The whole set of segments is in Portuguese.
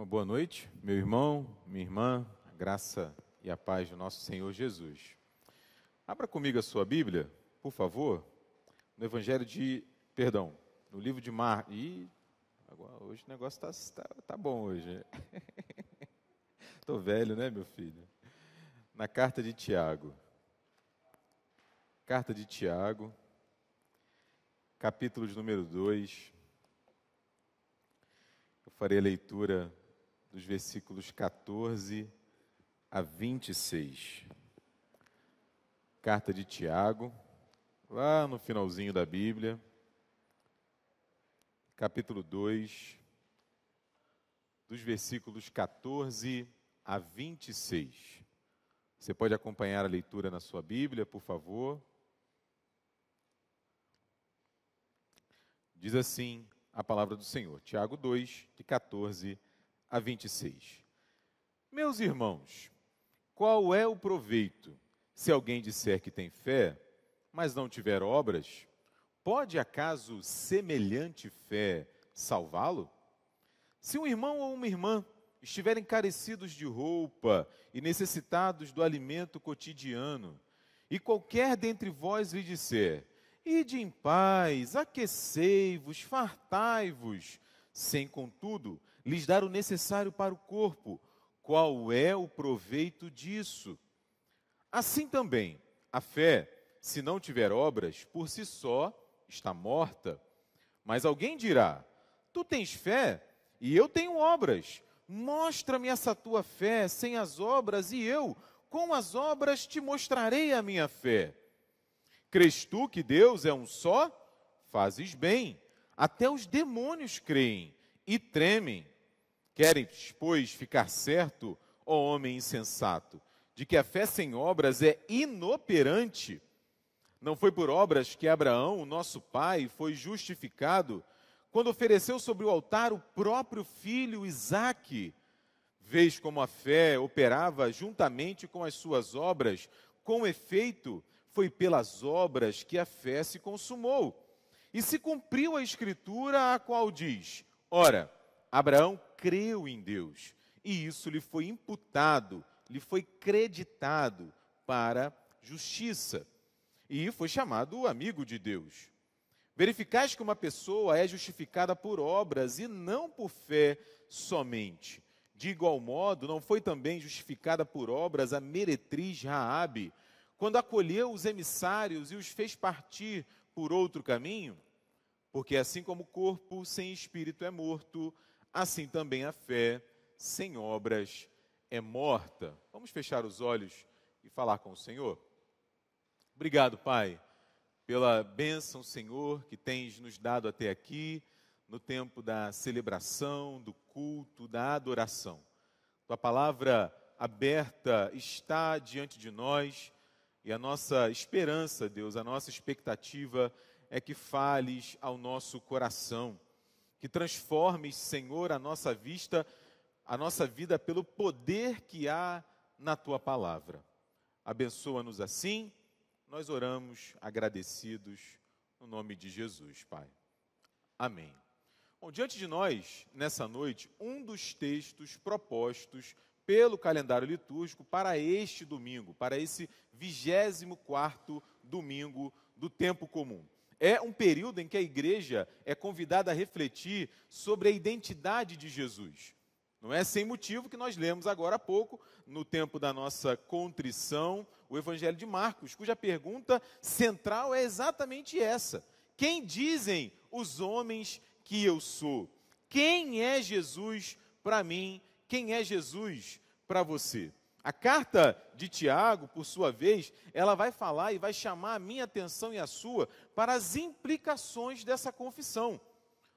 Uma boa noite, meu irmão, minha irmã, a graça e a paz do nosso Senhor Jesus. Abra comigo a sua Bíblia, por favor, no Evangelho de, perdão, no livro de Mar. Ih, agora, hoje o negócio está tá, tá bom hoje. Estou velho, né, meu filho? Na carta de Tiago. Carta de Tiago, capítulo de número 2. Eu farei a leitura dos versículos 14 a 26. Carta de Tiago, lá no finalzinho da Bíblia, capítulo 2, dos versículos 14 a 26. Você pode acompanhar a leitura na sua Bíblia, por favor. Diz assim a palavra do Senhor, Tiago 2, de 14 a a 26. Meus irmãos, qual é o proveito se alguém disser que tem fé, mas não tiver obras? Pode acaso semelhante fé salvá-lo? Se um irmão ou uma irmã estiverem carecidos de roupa e necessitados do alimento cotidiano, e qualquer dentre vós lhe disser: Ide em paz, aquecei-vos, fartai-vos, sem contudo lhes dar o necessário para o corpo. Qual é o proveito disso? Assim também, a fé, se não tiver obras, por si só está morta. Mas alguém dirá: Tu tens fé e eu tenho obras. Mostra-me essa tua fé sem as obras, e eu, com as obras, te mostrarei a minha fé. Crês tu que Deus é um só? Fazes bem. Até os demônios creem e tremem. Queres, pois, ficar certo, ó homem insensato, de que a fé sem obras é inoperante? Não foi por obras que Abraão, nosso pai, foi justificado quando ofereceu sobre o altar o próprio filho Isaque. Vês como a fé operava juntamente com as suas obras, com efeito, foi pelas obras que a fé se consumou. E se cumpriu a escritura, a qual diz: Ora, Abraão creu em Deus e isso lhe foi imputado, lhe foi creditado para justiça e foi chamado amigo de Deus. Verificais que uma pessoa é justificada por obras e não por fé somente. De igual modo, não foi também justificada por obras a meretriz Raabe, quando acolheu os emissários e os fez partir por outro caminho? Porque assim como o corpo sem espírito é morto, assim também a fé sem obras é morta. Vamos fechar os olhos e falar com o Senhor? Obrigado, Pai, pela bênção, Senhor, que tens nos dado até aqui, no tempo da celebração, do culto, da adoração. Tua palavra aberta está diante de nós e a nossa esperança, Deus, a nossa expectativa é que fales ao nosso coração que transformes, Senhor, a nossa vista, a nossa vida pelo poder que há na tua palavra. Abençoa-nos assim. Nós oramos agradecidos no nome de Jesus, Pai. Amém. Bom, diante de nós, nessa noite, um dos textos propostos pelo calendário litúrgico para este domingo, para esse 24 domingo do tempo comum é um período em que a igreja é convidada a refletir sobre a identidade de Jesus. Não é sem motivo que nós lemos agora há pouco, no tempo da nossa contrição, o Evangelho de Marcos, cuja pergunta central é exatamente essa: Quem dizem os homens que eu sou? Quem é Jesus para mim? Quem é Jesus para você? A carta de Tiago, por sua vez, ela vai falar e vai chamar a minha atenção e a sua para as implicações dessa confissão.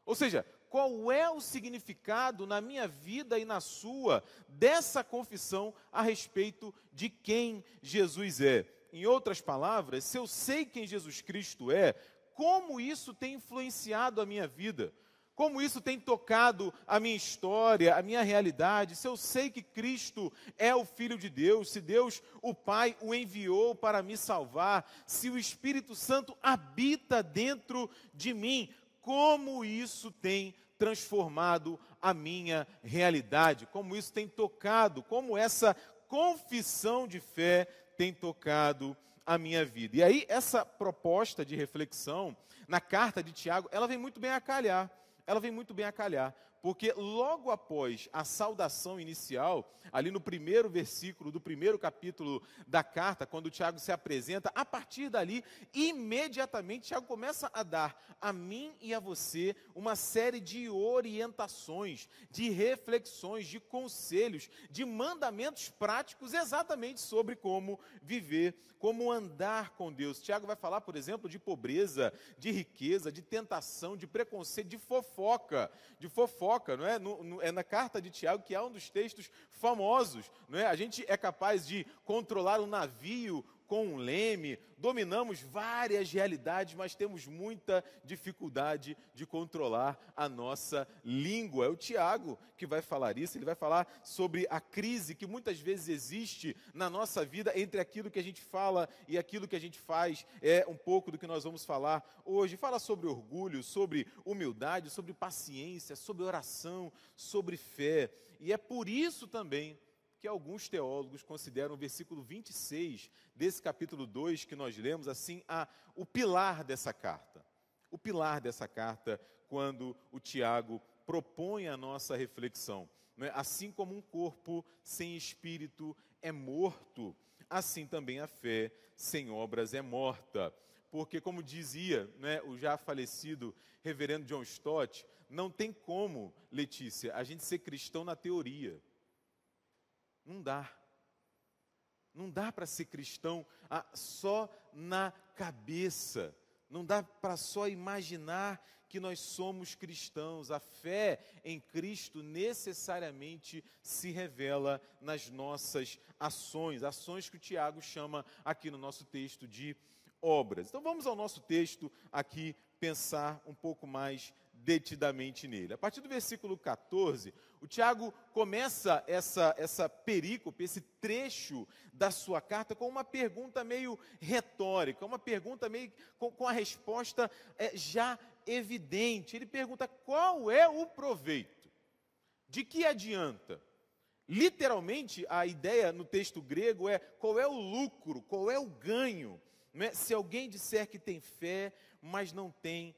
Ou seja, qual é o significado na minha vida e na sua dessa confissão a respeito de quem Jesus é? Em outras palavras, se eu sei quem Jesus Cristo é, como isso tem influenciado a minha vida? Como isso tem tocado a minha história, a minha realidade, se eu sei que Cristo é o Filho de Deus, se Deus, o Pai, o enviou para me salvar, se o Espírito Santo habita dentro de mim, como isso tem transformado a minha realidade, como isso tem tocado, como essa confissão de fé tem tocado a minha vida. E aí, essa proposta de reflexão na carta de Tiago, ela vem muito bem a calhar. Ela vem muito bem a calhar, porque logo após a saudação inicial, ali no primeiro versículo do primeiro capítulo da carta, quando Tiago se apresenta, a partir dali, imediatamente, Tiago começa a dar a mim e a você uma série de orientações, de reflexões, de conselhos, de mandamentos práticos exatamente sobre como viver, como andar com Deus. Tiago vai falar, por exemplo, de pobreza, de riqueza, de tentação, de preconceito, de fofoca, de fofoca não é? No, no, é na carta de Tiago que é um dos textos famosos, não é? A gente é capaz de controlar um navio com um leme, dominamos várias realidades, mas temos muita dificuldade de controlar a nossa língua. É o Tiago que vai falar isso, ele vai falar sobre a crise que muitas vezes existe na nossa vida entre aquilo que a gente fala e aquilo que a gente faz. É um pouco do que nós vamos falar hoje. Fala sobre orgulho, sobre humildade, sobre paciência, sobre oração, sobre fé. E é por isso também que alguns teólogos consideram o versículo 26 desse capítulo 2 que nós lemos assim a, o pilar dessa carta. O pilar dessa carta, quando o Tiago propõe a nossa reflexão. É? Assim como um corpo sem espírito é morto, assim também a fé sem obras é morta. Porque, como dizia né, o já falecido reverendo John Stott, não tem como, Letícia, a gente ser cristão na teoria. Não dá. Não dá para ser cristão ah, só na cabeça. Não dá para só imaginar que nós somos cristãos. A fé em Cristo necessariamente se revela nas nossas ações, ações que o Tiago chama aqui no nosso texto de obras. Então vamos ao nosso texto aqui pensar um pouco mais detidamente nele. A partir do versículo 14, o Tiago começa essa, essa perícope, esse trecho da sua carta, com uma pergunta meio retórica, uma pergunta meio com, com a resposta é, já evidente. Ele pergunta: qual é o proveito? De que adianta? Literalmente, a ideia no texto grego é qual é o lucro, qual é o ganho. É? Se alguém disser que tem fé, mas não tem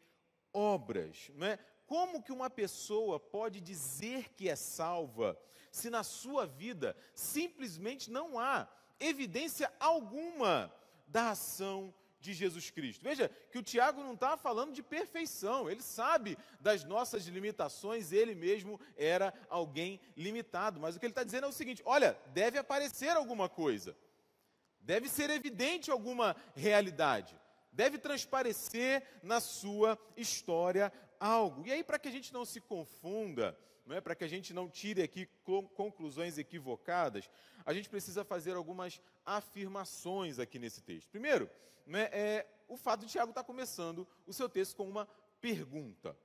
obras. Não é? Como que uma pessoa pode dizer que é salva se na sua vida simplesmente não há evidência alguma da ação de Jesus Cristo? Veja que o Tiago não está falando de perfeição, ele sabe das nossas limitações, ele mesmo era alguém limitado, mas o que ele está dizendo é o seguinte: olha, deve aparecer alguma coisa, deve ser evidente alguma realidade deve transparecer na sua história algo. E aí, para que a gente não se confunda, não é? para que a gente não tire aqui conclusões equivocadas, a gente precisa fazer algumas afirmações aqui nesse texto. Primeiro, é, é o fato de Tiago estar tá começando o seu texto com uma pergunta.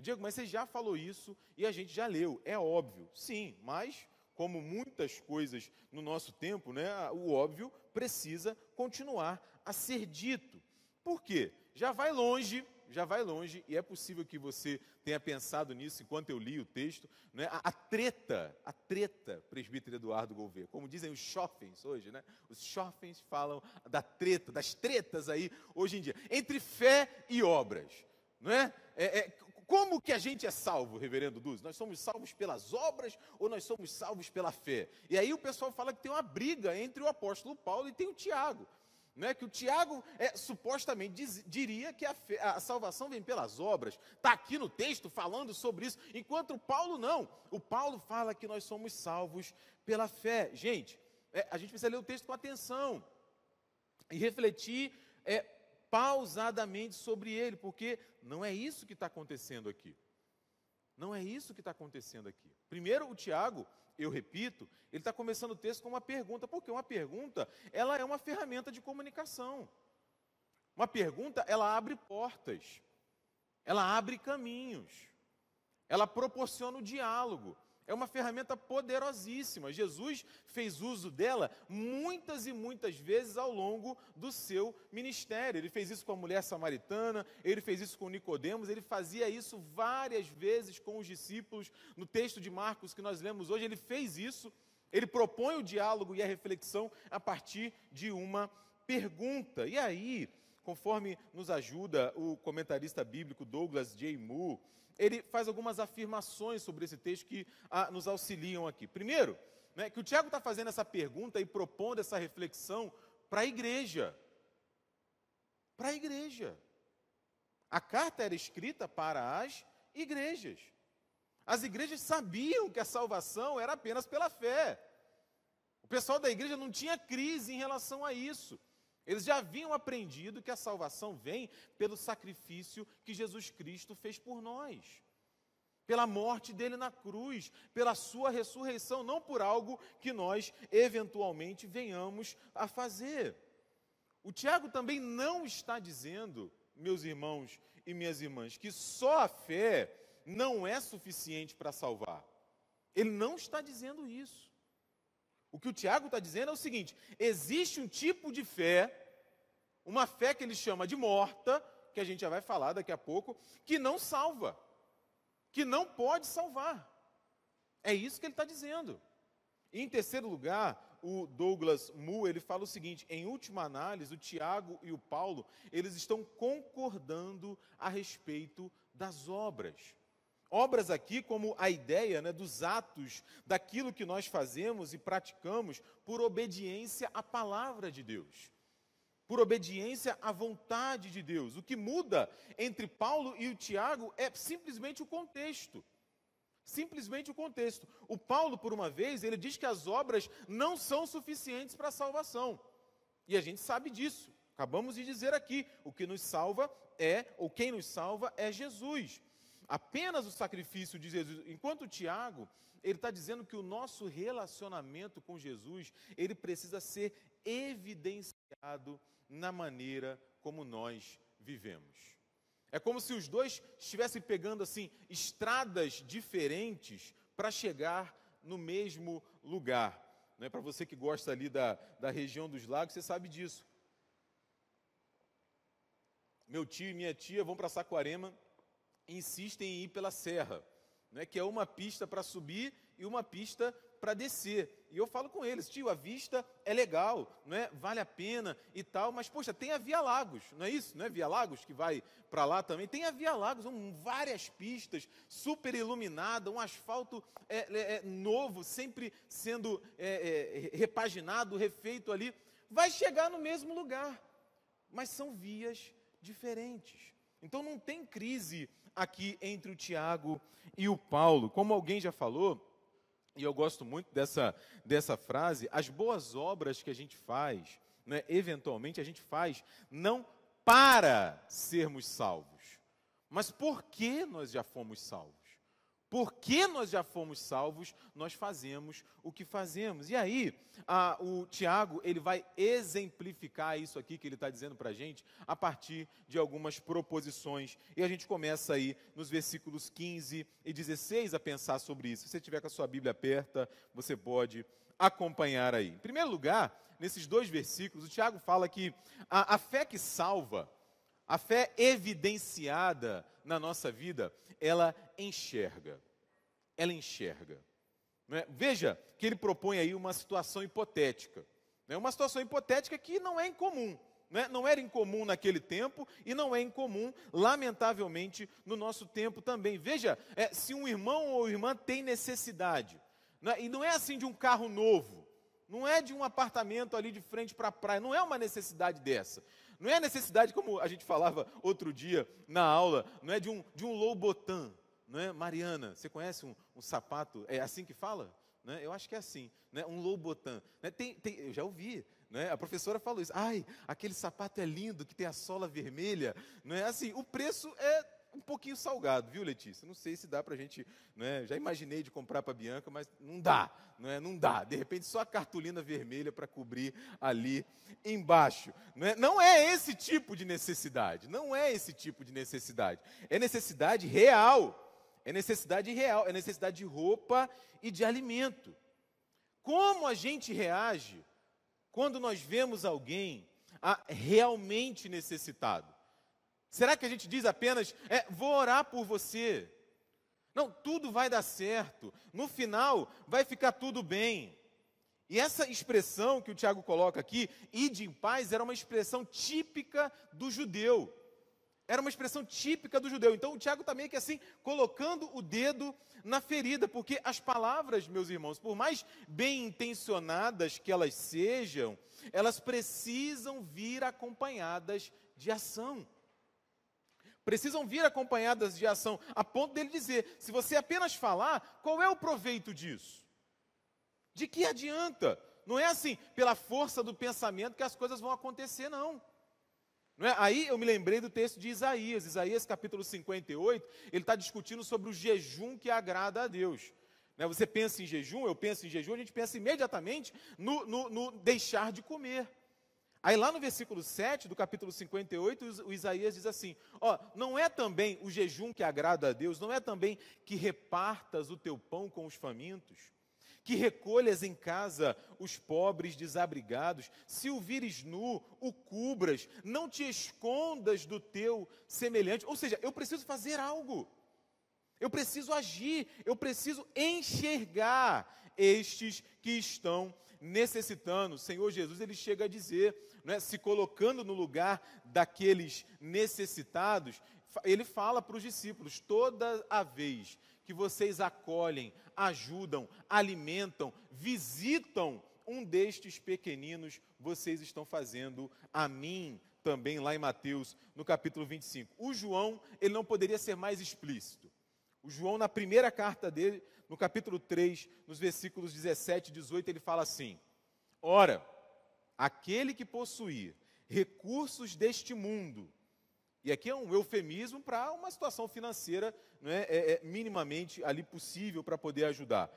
Diego, mas você já falou isso e a gente já leu. É óbvio. Sim, mas como muitas coisas no nosso tempo, né, o óbvio precisa continuar a ser dito. Por quê? Já vai longe, já vai longe, e é possível que você tenha pensado nisso enquanto eu li o texto, né? a, a treta, a treta, presbítero Eduardo Gouveia, como dizem os chofens hoje, né? Os chofens falam da treta, das tretas aí hoje em dia, entre fé e obras, não é? é, é como que a gente é salvo, reverendo Duz? Nós somos salvos pelas obras ou nós somos salvos pela fé? E aí o pessoal fala que tem uma briga entre o apóstolo Paulo e tem o Tiago é que o Tiago é, supostamente diz, diria que a, fé, a, salvação vem pelas obras, está aqui no texto falando sobre isso, enquanto o Paulo não. O Paulo fala que nós somos salvos pela fé. Gente, é, a gente precisa ler o texto com atenção e refletir é, pausadamente sobre ele, porque não é isso que está acontecendo aqui. Não é isso que está acontecendo aqui. Primeiro, o Tiago eu repito, ele está começando o texto com uma pergunta, porque uma pergunta, ela é uma ferramenta de comunicação. Uma pergunta, ela abre portas, ela abre caminhos, ela proporciona o diálogo, É uma ferramenta poderosíssima. Jesus fez uso dela muitas e muitas vezes ao longo do seu ministério. Ele fez isso com a mulher samaritana, ele fez isso com Nicodemos, ele fazia isso várias vezes com os discípulos. No texto de Marcos que nós lemos hoje, ele fez isso. Ele propõe o diálogo e a reflexão a partir de uma pergunta. E aí, conforme nos ajuda o comentarista bíblico Douglas J. Moore, ele faz algumas afirmações sobre esse texto que ah, nos auxiliam aqui. Primeiro, né, que o Tiago está fazendo essa pergunta e propondo essa reflexão para a igreja. Para a igreja. A carta era escrita para as igrejas. As igrejas sabiam que a salvação era apenas pela fé. O pessoal da igreja não tinha crise em relação a isso. Eles já haviam aprendido que a salvação vem pelo sacrifício que Jesus Cristo fez por nós, pela morte dele na cruz, pela sua ressurreição, não por algo que nós eventualmente venhamos a fazer. O Tiago também não está dizendo, meus irmãos e minhas irmãs, que só a fé não é suficiente para salvar. Ele não está dizendo isso. O que o Tiago está dizendo é o seguinte: existe um tipo de fé, uma fé que ele chama de morta, que a gente já vai falar daqui a pouco, que não salva, que não pode salvar. É isso que ele está dizendo. Em terceiro lugar, o Douglas Mu, ele fala o seguinte, em última análise, o Tiago e o Paulo, eles estão concordando a respeito das obras. Obras aqui como a ideia né, dos atos, daquilo que nós fazemos e praticamos por obediência à palavra de Deus, por obediência à vontade de Deus. O que muda entre Paulo e o Tiago é simplesmente o contexto. Simplesmente o contexto. O Paulo, por uma vez, ele diz que as obras não são suficientes para a salvação. E a gente sabe disso. Acabamos de dizer aqui, o que nos salva é, ou quem nos salva é Jesus apenas o sacrifício de Jesus. Enquanto Tiago, ele está dizendo que o nosso relacionamento com Jesus, ele precisa ser evidenciado na maneira como nós vivemos. É como se os dois estivessem pegando assim estradas diferentes para chegar no mesmo lugar. Né? Para você que gosta ali da, da região dos lagos, você sabe disso. Meu tio e minha tia vão para Saquarema insistem em ir pela serra, né, que é uma pista para subir e uma pista para descer. E eu falo com eles, tio, a vista é legal, não é? vale a pena e tal, mas poxa, tem a Via Lagos, não é isso? Não é Via Lagos que vai para lá também? Tem a Via Lagos, um, várias pistas, super iluminada, um asfalto é, é, é novo, sempre sendo é, é, repaginado, refeito ali. Vai chegar no mesmo lugar, mas são vias diferentes. Então não tem crise aqui entre o Tiago e o Paulo. Como alguém já falou, e eu gosto muito dessa, dessa frase, as boas obras que a gente faz, né, eventualmente a gente faz, não para sermos salvos, mas porque nós já fomos salvos. Porque nós já fomos salvos, nós fazemos o que fazemos. E aí, a, o Tiago, ele vai exemplificar isso aqui que ele está dizendo para a gente, a partir de algumas proposições. E a gente começa aí nos versículos 15 e 16 a pensar sobre isso. Se você tiver com a sua Bíblia aberta, você pode acompanhar aí. Em primeiro lugar, nesses dois versículos, o Tiago fala que a, a fé que salva, a fé evidenciada na nossa vida, ela enxerga. Ela enxerga. É? Veja que ele propõe aí uma situação hipotética. Né? Uma situação hipotética que não é incomum. Né? Não era incomum naquele tempo e não é incomum, lamentavelmente, no nosso tempo também. Veja, é, se um irmão ou irmã tem necessidade, né? e não é assim de um carro novo, não é de um apartamento ali de frente para a praia, não é uma necessidade dessa. Não é a necessidade, como a gente falava outro dia na aula, não é de um, de um Louboutin, não é? Mariana, você conhece um, um sapato, é assim que fala? Né? Eu acho que é assim, né? um Louboutin. Né? Tem, tem, eu já ouvi, né? a professora falou isso. Ai, aquele sapato é lindo, que tem a sola vermelha. Não é assim, o preço é um pouquinho salgado, viu, Letícia? Não sei se dá para a gente, né? já imaginei de comprar para a Bianca, mas não dá, não, é? não dá. De repente, só a cartolina vermelha para cobrir ali embaixo. Não é? não é esse tipo de necessidade, não é esse tipo de necessidade. É necessidade real, é necessidade real, é necessidade de roupa e de alimento. Como a gente reage quando nós vemos alguém realmente necessitado? Será que a gente diz apenas, é, vou orar por você? Não, tudo vai dar certo. No final, vai ficar tudo bem. E essa expressão que o Tiago coloca aqui, ide em paz, era uma expressão típica do judeu. Era uma expressão típica do judeu. Então o Tiago está meio que assim, colocando o dedo na ferida, porque as palavras, meus irmãos, por mais bem intencionadas que elas sejam, elas precisam vir acompanhadas de ação. Precisam vir acompanhadas de ação, a ponto dele dizer: se você apenas falar, qual é o proveito disso? De que adianta? Não é assim, pela força do pensamento que as coisas vão acontecer, não. não é? Aí eu me lembrei do texto de Isaías, Isaías capítulo 58, ele está discutindo sobre o jejum que agrada a Deus. Né? Você pensa em jejum, eu penso em jejum, a gente pensa imediatamente no, no, no deixar de comer. Aí lá no versículo 7 do capítulo 58, o Isaías diz assim: Ó, não é também o jejum que agrada a Deus, não é também que repartas o teu pão com os famintos? que recolhas em casa os pobres desabrigados, se o vires nu, o cubras, não te escondas do teu semelhante. Ou seja, eu preciso fazer algo, eu preciso agir, eu preciso enxergar estes que estão necessitando. Senhor Jesus, ele chega a dizer, é, se colocando no lugar daqueles necessitados, ele fala para os discípulos: toda a vez que vocês acolhem, ajudam, alimentam, visitam um destes pequeninos, vocês estão fazendo a mim também, lá em Mateus, no capítulo 25. O João, ele não poderia ser mais explícito. O João, na primeira carta dele, no capítulo 3, nos versículos 17 e 18, ele fala assim: Ora, aquele que possuir recursos deste mundo e aqui é um eufemismo para uma situação financeira não é, é, é minimamente ali possível para poder ajudar.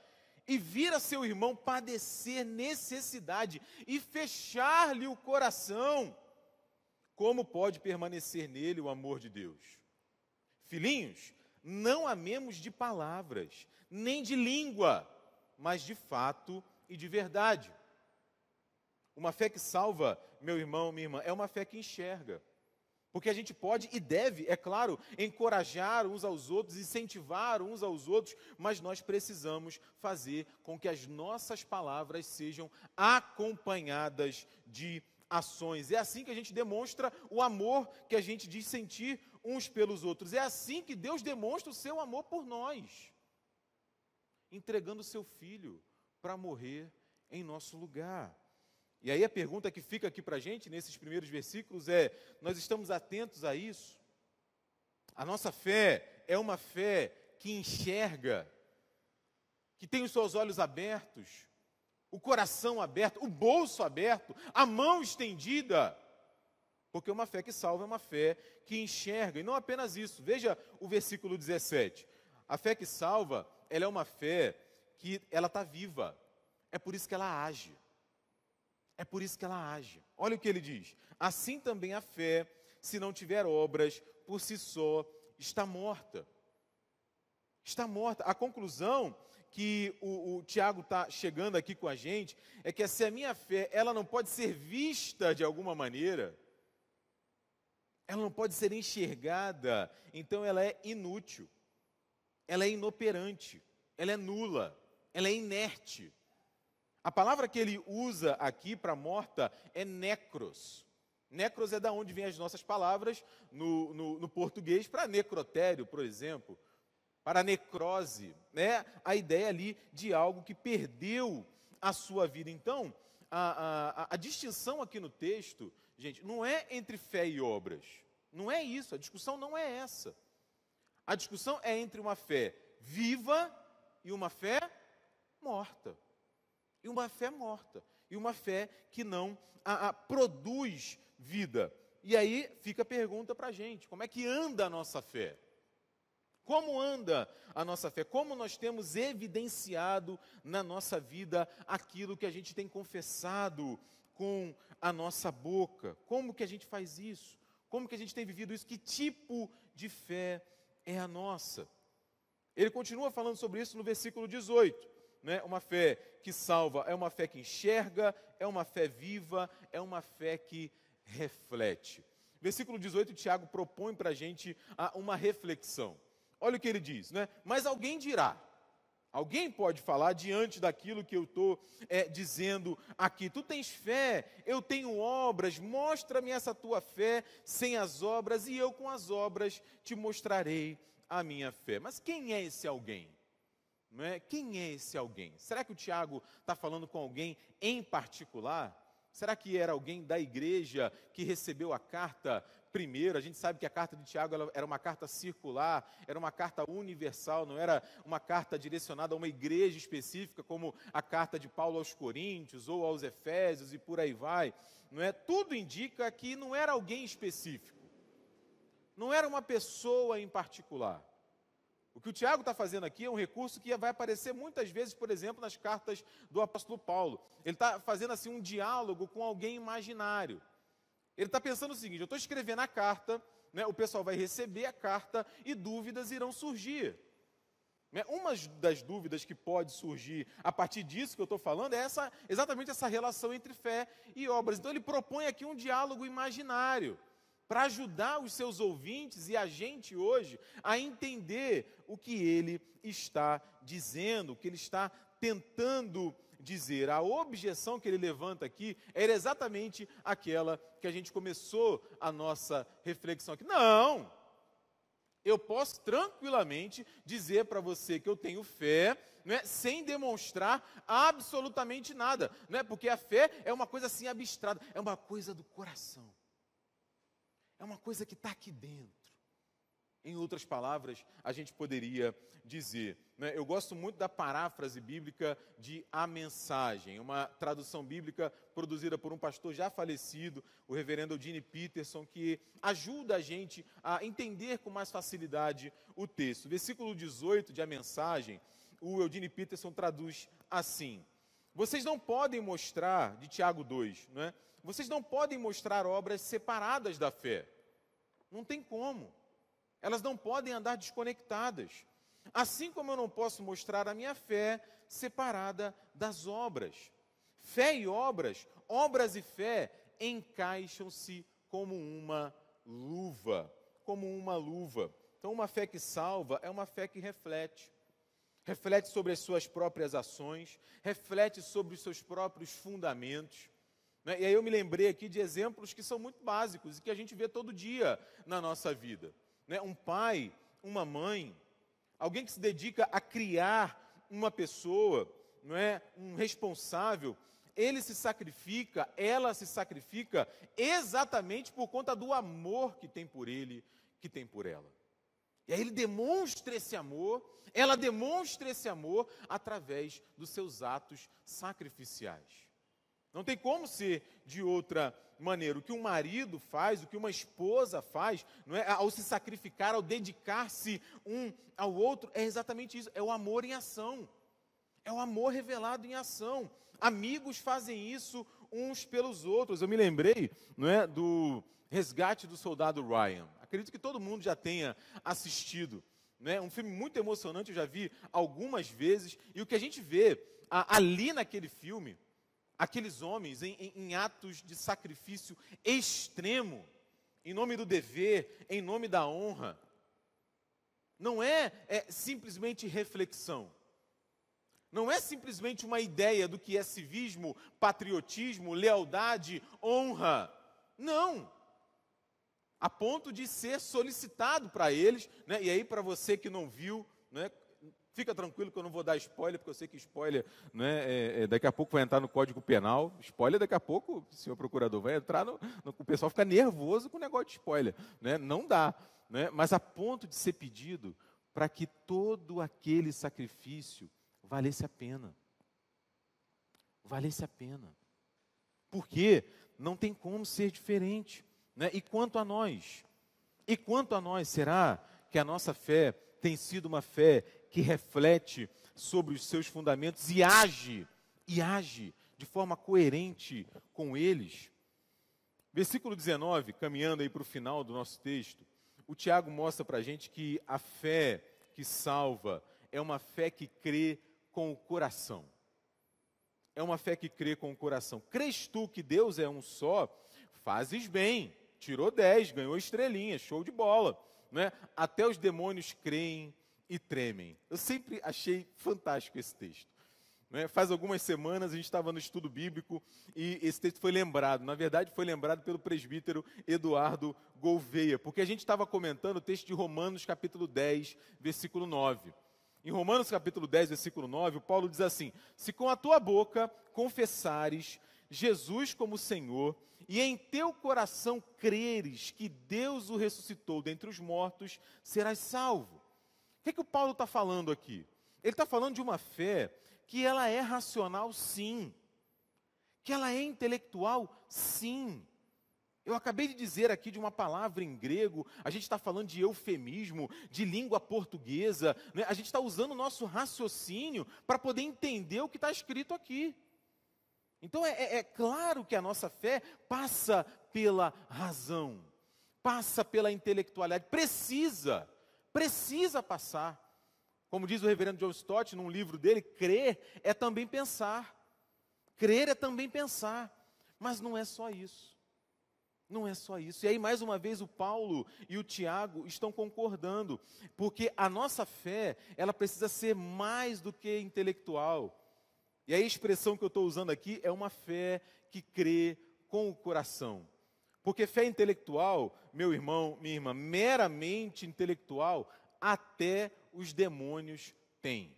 E vir a seu irmão padecer necessidade e fechar-lhe o coração, como pode permanecer nele o amor de Deus? Filhinhos, não amemos de palavras, nem de língua, mas de fato e de verdade. Uma fé que salva, meu irmão, minha irmã, é uma fé que enxerga. Porque a gente pode e deve, é claro, encorajar uns aos outros, incentivar uns aos outros, mas nós precisamos fazer com que as nossas palavras sejam acompanhadas de ações. É assim que a gente demonstra o amor que a gente diz sentir uns pelos outros. É assim que Deus demonstra o seu amor por nós, entregando o seu filho para morrer em nosso lugar. E aí a pergunta que fica aqui para a gente, nesses primeiros versículos, é: nós estamos atentos a isso? A nossa fé é uma fé que enxerga, que tem os seus olhos abertos, o coração aberto, o bolso aberto, a mão estendida. Porque uma fé que salva é uma fé que enxerga, e não apenas isso. Veja o versículo 17. A fé que salva, ela é uma fé que ela está viva. É por isso que ela age. É por isso que ela age. Olha o que ele diz: assim também a fé, se não tiver obras, por si só está morta. Está morta. A conclusão que o, o Tiago está chegando aqui com a gente é que se a minha fé ela não pode ser vista de alguma maneira, ela não pode ser enxergada, então ela é inútil, ela é inoperante, ela é nula, ela é inerte. A palavra que ele usa aqui para morta é necros. Necros é da onde vêm as nossas palavras no, no, no português para necrotério, por exemplo, para necrose, né? A ideia ali de algo que perdeu a sua vida. Então, a, a, a distinção aqui no texto, gente, não é entre fé e obras. Não é isso. A discussão não é essa. A discussão é entre uma fé viva e uma fé morta e uma fé morta, e uma fé que não a, a, produz vida. E aí fica a pergunta para a gente: como é que anda a nossa fé? Como anda a nossa fé? Como nós temos evidenciado na nossa vida aquilo que a gente tem confessado com a nossa boca? Como que a gente faz isso? Como que a gente tem vivido isso? Que tipo de fé é a nossa? Ele continua falando sobre isso no versículo 18. Né? Uma fé que salva é uma fé que enxerga, é uma fé viva, é uma fé que reflete. Versículo 18, Tiago propõe para a gente uma reflexão. Olha o que ele diz, né? Mas alguém dirá, alguém pode falar diante daquilo que eu estou é, dizendo aqui. Tu tens fé, eu tenho obras, mostra-me essa tua fé sem as obras, e eu com as obras te mostrarei a minha fé. Mas quem é esse alguém? É? Quem é esse alguém? Será que o Tiago está falando com alguém em particular? Será que era alguém da igreja que recebeu a carta primeiro? A gente sabe que a carta de Tiago era uma carta circular, era uma carta universal, não era uma carta direcionada a uma igreja específica, como a carta de Paulo aos Coríntios ou aos Efésios e por aí vai. Não é? Tudo indica que não era alguém específico, não era uma pessoa em particular. O que o Tiago está fazendo aqui é um recurso que vai aparecer muitas vezes, por exemplo, nas cartas do apóstolo Paulo. Ele está fazendo assim um diálogo com alguém imaginário. Ele está pensando o seguinte: eu estou escrevendo a carta, né, o pessoal vai receber a carta e dúvidas irão surgir. Né, uma das dúvidas que pode surgir a partir disso que eu estou falando é essa, exatamente essa relação entre fé e obras. Então ele propõe aqui um diálogo imaginário para ajudar os seus ouvintes e a gente hoje a entender o que ele está dizendo, o que ele está tentando dizer. A objeção que ele levanta aqui era exatamente aquela que a gente começou a nossa reflexão aqui. Não! Eu posso tranquilamente dizer para você que eu tenho fé, é, sem demonstrar absolutamente nada, não é? Porque a fé é uma coisa assim abstrata, é uma coisa do coração. É uma coisa que está aqui dentro. Em outras palavras, a gente poderia dizer. Né? Eu gosto muito da paráfrase bíblica de A Mensagem, uma tradução bíblica produzida por um pastor já falecido, o reverendo Eugene Peterson, que ajuda a gente a entender com mais facilidade o texto. Versículo 18 de A Mensagem, o Eugene Peterson traduz assim: Vocês não podem mostrar, de Tiago 2, não é? Vocês não podem mostrar obras separadas da fé. Não tem como. Elas não podem andar desconectadas. Assim como eu não posso mostrar a minha fé separada das obras. Fé e obras, obras e fé encaixam-se como uma luva, como uma luva. Então, uma fé que salva é uma fé que reflete. Reflete sobre as suas próprias ações, reflete sobre os seus próprios fundamentos. Né? E aí eu me lembrei aqui de exemplos que são muito básicos e que a gente vê todo dia na nossa vida. Né? Um pai, uma mãe, alguém que se dedica a criar uma pessoa, não é? um responsável, ele se sacrifica, ela se sacrifica exatamente por conta do amor que tem por ele, que tem por ela. E aí ele demonstra esse amor, ela demonstra esse amor através dos seus atos sacrificiais. Não tem como ser de outra maneira. O que um marido faz, o que uma esposa faz, não é, ao se sacrificar, ao dedicar-se um ao outro, é exatamente isso. É o amor em ação. É o amor revelado em ação. Amigos fazem isso uns pelos outros. Eu me lembrei, não é, do Resgate do Soldado Ryan. Acredito que todo mundo já tenha assistido. Né? Um filme muito emocionante, eu já vi algumas vezes. E o que a gente vê ali naquele filme aqueles homens em, em, em atos de sacrifício extremo, em nome do dever, em nome da honra. Não é, é simplesmente reflexão. Não é simplesmente uma ideia do que é civismo, patriotismo, lealdade, honra. Não. A ponto de ser solicitado para eles, né? e aí para você que não viu, né? Fica tranquilo que eu não vou dar spoiler, porque eu sei que spoiler, né, é, é, daqui a pouco vai entrar no Código Penal. Spoiler, daqui a pouco, senhor procurador vai entrar, no, no, o pessoal fica nervoso com o negócio de spoiler. Né? Não dá. Né? Mas a ponto de ser pedido para que todo aquele sacrifício valesse a pena. Valesse a pena. Porque não tem como ser diferente. Né? E quanto a nós? E quanto a nós, será que a nossa fé tem sido uma fé que reflete sobre os seus fundamentos e age, e age de forma coerente com eles. Versículo 19, caminhando aí para o final do nosso texto, o Tiago mostra para a gente que a fé que salva é uma fé que crê com o coração. É uma fé que crê com o coração. Crês tu que Deus é um só? Fazes bem. Tirou 10, ganhou estrelinha, show de bola. Né? Até os demônios creem e tremem. Eu sempre achei fantástico esse texto. Né? Faz algumas semanas a gente estava no estudo bíblico e esse texto foi lembrado. Na verdade, foi lembrado pelo presbítero Eduardo Gouveia, porque a gente estava comentando o texto de Romanos, capítulo 10, versículo 9. Em Romanos, capítulo 10, versículo 9, o Paulo diz assim: Se com a tua boca confessares Jesus como Senhor e em teu coração creres que Deus o ressuscitou dentre os mortos, serás salvo. O que, é que o Paulo está falando aqui? Ele está falando de uma fé que ela é racional, sim. Que ela é intelectual, sim. Eu acabei de dizer aqui de uma palavra em grego, a gente está falando de eufemismo, de língua portuguesa, né? a gente está usando o nosso raciocínio para poder entender o que está escrito aqui. Então é, é, é claro que a nossa fé passa pela razão, passa pela intelectualidade, precisa, precisa passar. Como diz o reverendo John Stott num livro dele, crer é também pensar. Crer é também pensar. Mas não é só isso. Não é só isso. E aí, mais uma vez, o Paulo e o Tiago estão concordando, porque a nossa fé, ela precisa ser mais do que intelectual. E a expressão que eu estou usando aqui é uma fé que crê com o coração. Porque fé intelectual, meu irmão, minha irmã, meramente intelectual, até os demônios têm.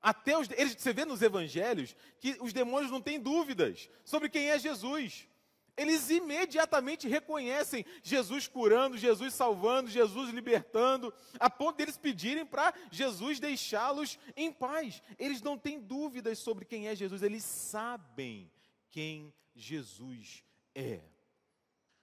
Até os, eles, você vê nos evangelhos que os demônios não têm dúvidas sobre quem é Jesus. Eles imediatamente reconhecem Jesus curando, Jesus salvando, Jesus libertando, a ponto deles pedirem para Jesus deixá-los em paz. Eles não têm dúvidas sobre quem é Jesus, eles sabem quem Jesus é.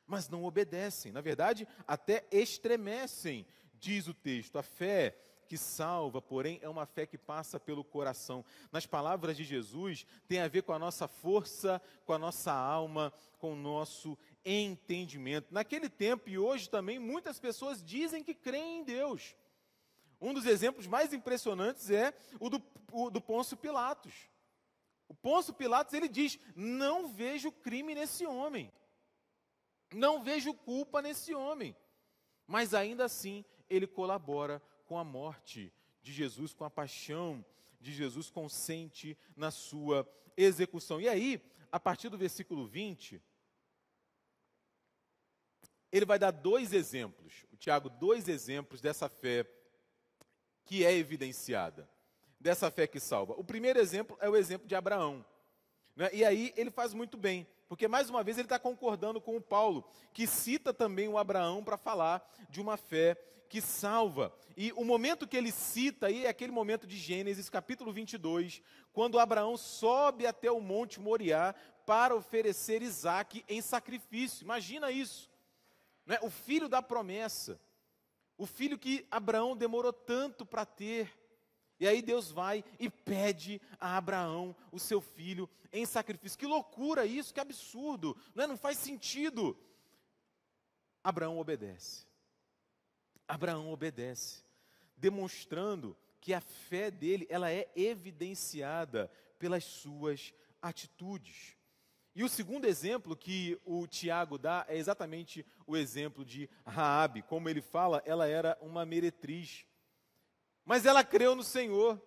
Mas não obedecem, na verdade, até estremecem diz o texto. A fé que salva, porém, é uma fé que passa pelo coração. Nas palavras de Jesus, tem a ver com a nossa força, com a nossa alma, com o nosso entendimento. Naquele tempo e hoje também, muitas pessoas dizem que creem em Deus. Um dos exemplos mais impressionantes é o do, o do Pôncio Pilatos. O Pôncio Pilatos, ele diz, não vejo crime nesse homem. Não vejo culpa nesse homem. Mas ainda assim, ele colabora com a morte de Jesus, com a paixão de Jesus, consente na sua execução. E aí, a partir do versículo 20, ele vai dar dois exemplos, o Tiago, dois exemplos dessa fé que é evidenciada, dessa fé que salva. O primeiro exemplo é o exemplo de Abraão. Né? E aí ele faz muito bem, porque mais uma vez ele está concordando com o Paulo, que cita também o Abraão para falar de uma fé que salva. E o momento que ele cita aí é aquele momento de Gênesis, capítulo 22, quando Abraão sobe até o Monte Moriá para oferecer Isaac em sacrifício. Imagina isso. Né? O filho da promessa. O filho que Abraão demorou tanto para ter. E aí Deus vai e pede a Abraão o seu filho em sacrifício. Que loucura isso, que absurdo. Não, é? não faz sentido. Abraão obedece. Abraão obedece, demonstrando que a fé dele, ela é evidenciada pelas suas atitudes. E o segundo exemplo que o Tiago dá é exatamente o exemplo de Raabe, como ele fala, ela era uma meretriz. Mas ela creu no Senhor.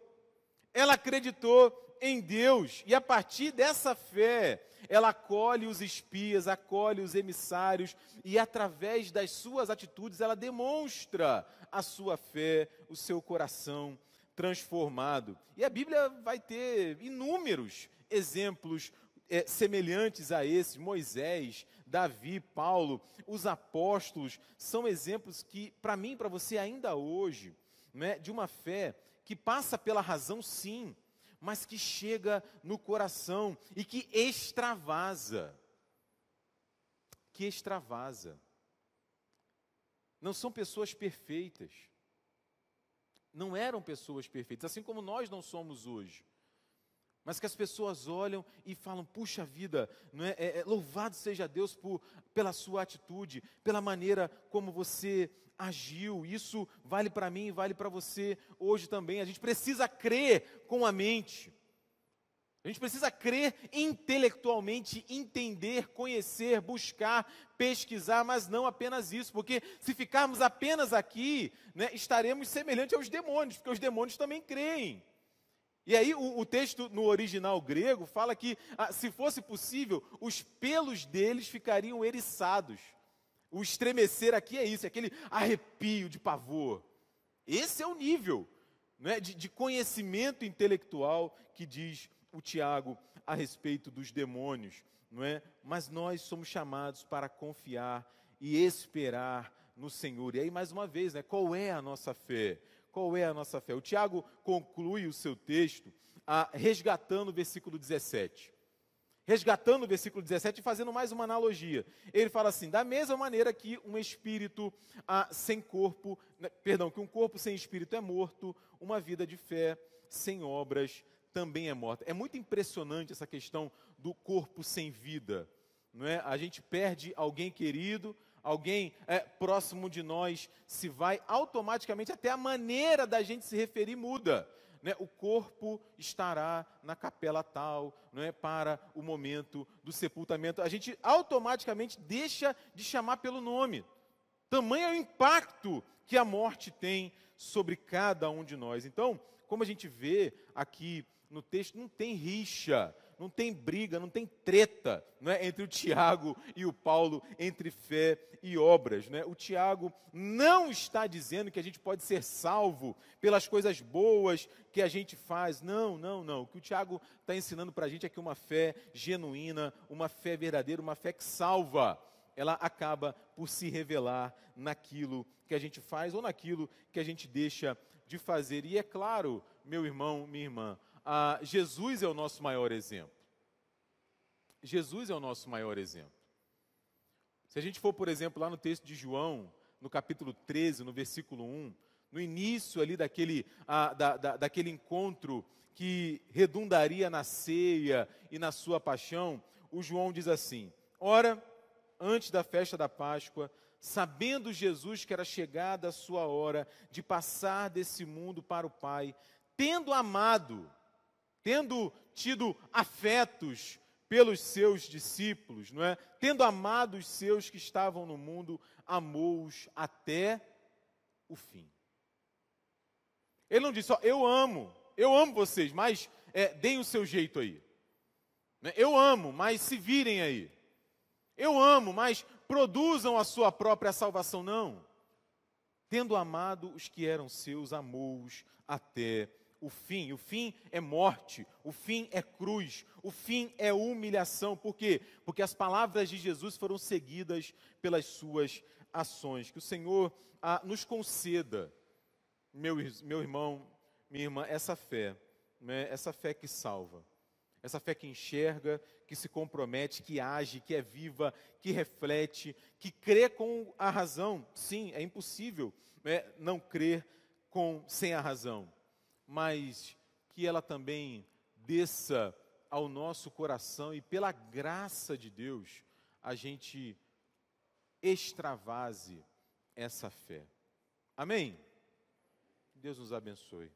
Ela acreditou em Deus e a partir dessa fé, ela acolhe os espias, acolhe os emissários e através das suas atitudes ela demonstra a sua fé, o seu coração transformado. E a Bíblia vai ter inúmeros exemplos é, semelhantes a esses, Moisés, Davi, Paulo, os apóstolos, são exemplos que, para mim e para você, ainda hoje, né, de uma fé que passa pela razão, sim, mas que chega no coração e que extravasa. Que extravasa. Não são pessoas perfeitas. Não eram pessoas perfeitas, assim como nós não somos hoje. Mas que as pessoas olham e falam: puxa vida, não é? é, é louvado seja Deus por, pela sua atitude, pela maneira como você agiu. Isso vale para mim, vale para você hoje também. A gente precisa crer com a mente. A gente precisa crer intelectualmente, entender, conhecer, buscar, pesquisar, mas não apenas isso, porque se ficarmos apenas aqui, né, estaremos semelhantes aos demônios, porque os demônios também creem. E aí o, o texto no original grego fala que, ah, se fosse possível, os pelos deles ficariam eriçados. O estremecer aqui é isso, é aquele arrepio de pavor. Esse é o nível né, de, de conhecimento intelectual que diz o Tiago a respeito dos demônios, não é? Mas nós somos chamados para confiar e esperar no Senhor. E aí mais uma vez, né? Qual é a nossa fé? Qual é a nossa fé? O Tiago conclui o seu texto a, resgatando o versículo 17. Resgatando o versículo 17 e fazendo mais uma analogia. Ele fala assim: da mesma maneira que um espírito ah, sem corpo, né, perdão, que um corpo sem espírito é morto, uma vida de fé sem obras também é morta. É muito impressionante essa questão do corpo sem vida. Não é? A gente perde alguém querido, alguém é, próximo de nós se vai, automaticamente até a maneira da gente se referir muda. Né? O corpo estará na capela tal, não é para o momento do sepultamento. A gente automaticamente deixa de chamar pelo nome. Tamanho é o impacto que a morte tem sobre cada um de nós. Então, como a gente vê aqui no texto não tem rixa, não tem briga, não tem treta não é? entre o Tiago e o Paulo, entre fé e obras. Não é? O Tiago não está dizendo que a gente pode ser salvo pelas coisas boas que a gente faz. Não, não, não. O que o Tiago está ensinando para a gente é que uma fé genuína, uma fé verdadeira, uma fé que salva, ela acaba por se revelar naquilo que a gente faz ou naquilo que a gente deixa de fazer. E é claro, meu irmão, minha irmã, ah, Jesus é o nosso maior exemplo. Jesus é o nosso maior exemplo. Se a gente for, por exemplo, lá no texto de João, no capítulo 13, no versículo 1, no início ali daquele, ah, da, da, daquele encontro que redundaria na ceia e na sua paixão, o João diz assim: Ora, antes da festa da Páscoa, sabendo Jesus que era chegada a sua hora de passar desse mundo para o Pai, tendo amado tendo tido afetos pelos seus discípulos, não é? Tendo amado os seus que estavam no mundo, amou-os até o fim. Ele não disse, ó, eu amo, eu amo vocês, mas é, deem o seu jeito aí. Né? Eu amo, mas se virem aí. Eu amo, mas produzam a sua própria salvação. Não. Tendo amado os que eram seus, amou-os até o fim. O fim é morte, o fim é cruz, o fim é humilhação. Por quê? Porque as palavras de Jesus foram seguidas pelas suas ações. Que o Senhor ah, nos conceda, meu, meu irmão, minha irmã, essa fé, né? essa fé que salva. Essa fé que enxerga, que se compromete, que age, que é viva, que reflete, que crê com a razão. Sim, é impossível né, não crer com, sem a razão mas que ela também desça ao nosso coração e pela graça de Deus a gente extravase essa fé. Amém? Deus nos abençoe.